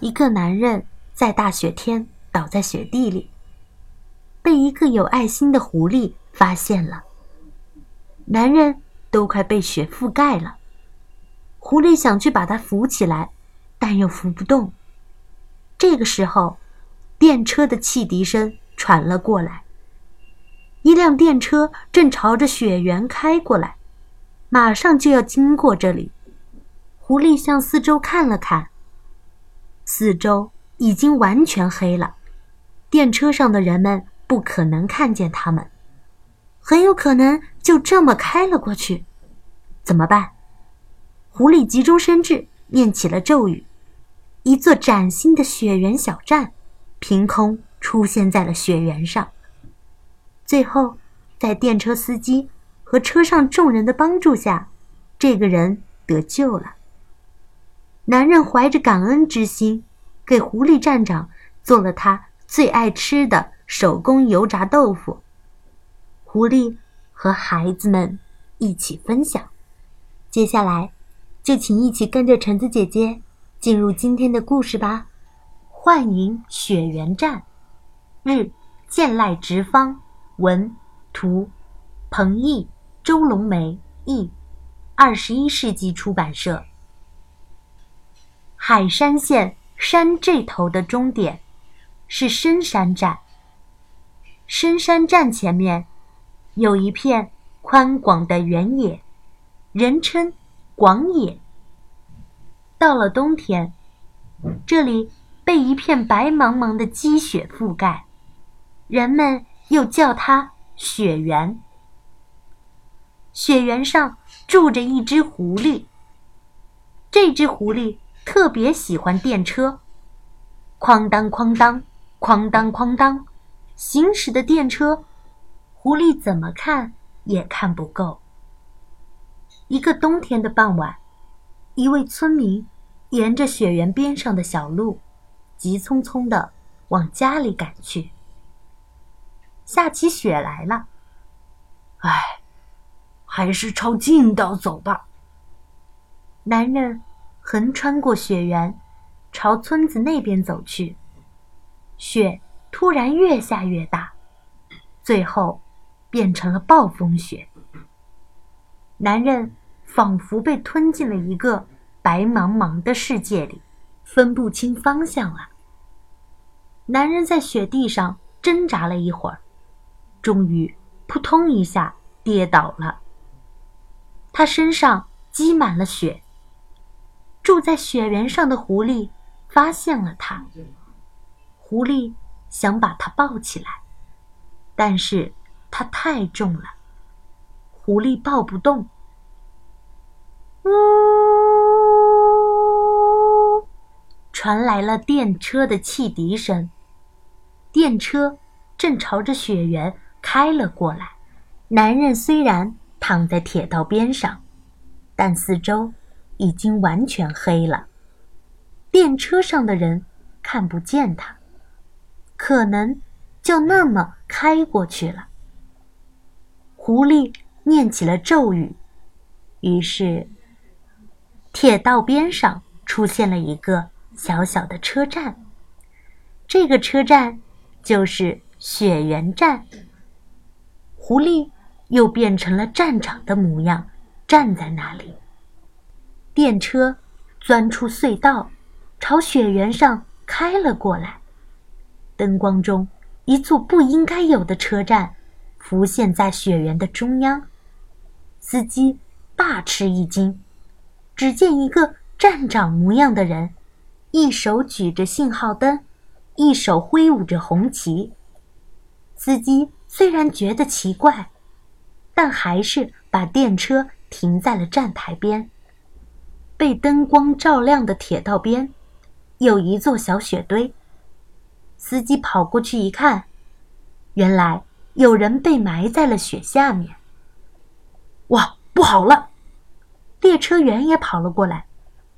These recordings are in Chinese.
一个男人在大雪天倒在雪地里，被一个有爱心的狐狸发现了。男人都快被雪覆盖了，狐狸想去把他扶起来，但又扶不动。这个时候，电车的汽笛声传了过来。一辆电车正朝着雪原开过来，马上就要经过这里。狐狸向四周看了看。四周已经完全黑了，电车上的人们不可能看见他们，很有可能就这么开了过去。怎么办？狐狸急中生智，念起了咒语，一座崭新的雪原小站凭空出现在了雪原上。最后，在电车司机和车上众人的帮助下，这个人得救了。男人怀着感恩之心，给狐狸站长做了他最爱吃的手工油炸豆腐。狐狸和孩子们一起分享。接下来，就请一起跟着橙子姐姐进入今天的故事吧。幻影雪原站，日剑赖直方，文图，彭毅、周龙梅译，二十一世纪出版社。海山县山这头的终点是深山站。深山站前面有一片宽广的原野，人称广野。到了冬天，这里被一片白茫茫的积雪覆盖，人们又叫它雪原。雪原上住着一只狐狸，这只狐狸。特别喜欢电车，哐当哐当，哐当哐当，行驶的电车，狐狸怎么看也看不够。一个冬天的傍晚，一位村民沿着雪原边上的小路，急匆匆的往家里赶去。下起雪来了，唉，还是朝近道走吧。男人。横穿过雪原，朝村子那边走去。雪突然越下越大，最后变成了暴风雪。男人仿佛被吞进了一个白茫茫的世界里，分不清方向了。男人在雪地上挣扎了一会儿，终于扑通一下跌倒了。他身上积满了雪。住在雪原上的狐狸发现了他，狐狸想把他抱起来，但是它太重了，狐狸抱不动。呜，传来了电车的汽笛声，电车正朝着雪原开了过来。男人虽然躺在铁道边上，但四周。已经完全黑了，电车上的人看不见他，可能就那么开过去了。狐狸念起了咒语，于是铁道边上出现了一个小小的车站，这个车站就是雪原站。狐狸又变成了站长的模样，站在那里。电车钻出隧道，朝雪原上开了过来。灯光中，一座不应该有的车站浮现在雪原的中央。司机大吃一惊，只见一个站长模样的人，一手举着信号灯，一手挥舞着红旗。司机虽然觉得奇怪，但还是把电车停在了站台边。被灯光照亮的铁道边，有一座小雪堆。司机跑过去一看，原来有人被埋在了雪下面。哇，不好了！列车员也跑了过来。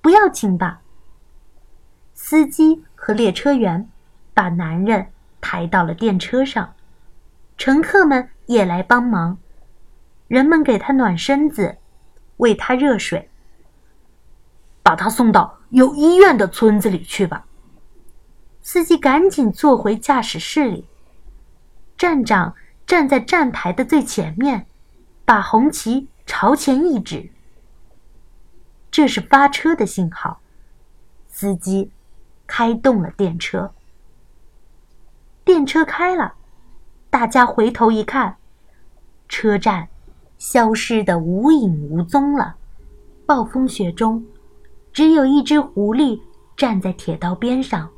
不要紧吧？司机和列车员把男人抬到了电车上，乘客们也来帮忙。人们给他暖身子，喂他热水。把他送到有医院的村子里去吧。司机赶紧坐回驾驶室里。站长站在站台的最前面，把红旗朝前一指，这是发车的信号。司机开动了电车，电车开了，大家回头一看，车站消失的无影无踪了。暴风雪中，只有一只狐狸站在铁道边上，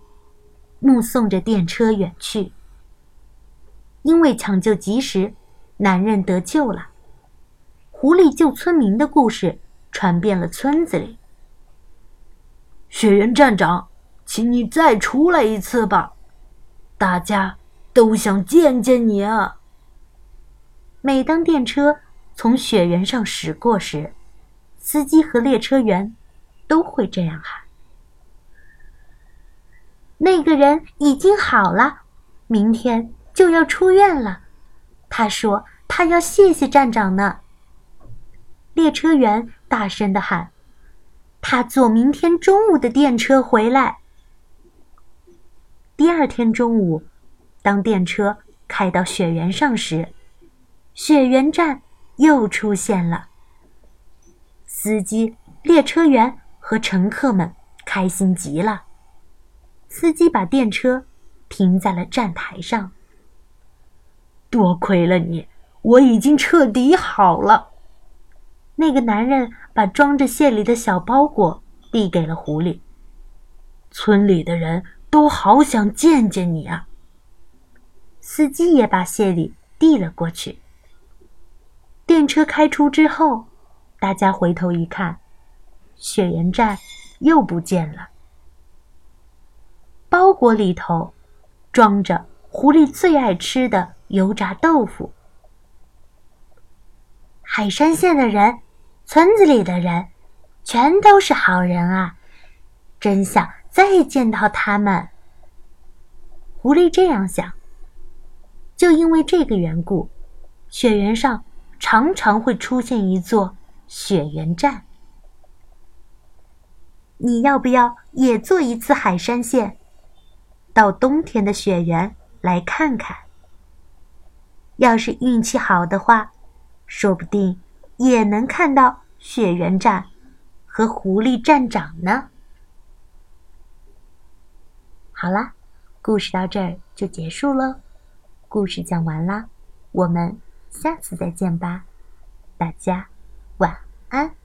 目送着电车远去。因为抢救及时，男人得救了。狐狸救村民的故事传遍了村子里。雪原站长，请你再出来一次吧，大家都想见见你啊！每当电车从雪原上驶过时，司机和列车员都会这样喊。那个人已经好了，明天。就要出院了，他说他要谢谢站长呢。列车员大声的喊：“他坐明天中午的电车回来。”第二天中午，当电车开到雪原上时，雪原站又出现了。司机、列车员和乘客们开心极了。司机把电车停在了站台上。多亏了你，我已经彻底好了。那个男人把装着谢礼的小包裹递给了狐狸。村里的人都好想见见你啊。司机也把谢礼递了过去。电车开出之后，大家回头一看，雪原站又不见了。包裹里头装着狐狸最爱吃的。油炸豆腐。海山县的人，村子里的人，全都是好人啊！真想再见到他们。狐狸这样想。就因为这个缘故，雪原上常常会出现一座雪原站。你要不要也做一次海山县，到冬天的雪原来看看？要是运气好的话，说不定也能看到雪原站和狐狸站长呢。好啦，故事到这儿就结束喽。故事讲完啦，我们下次再见吧，大家晚安。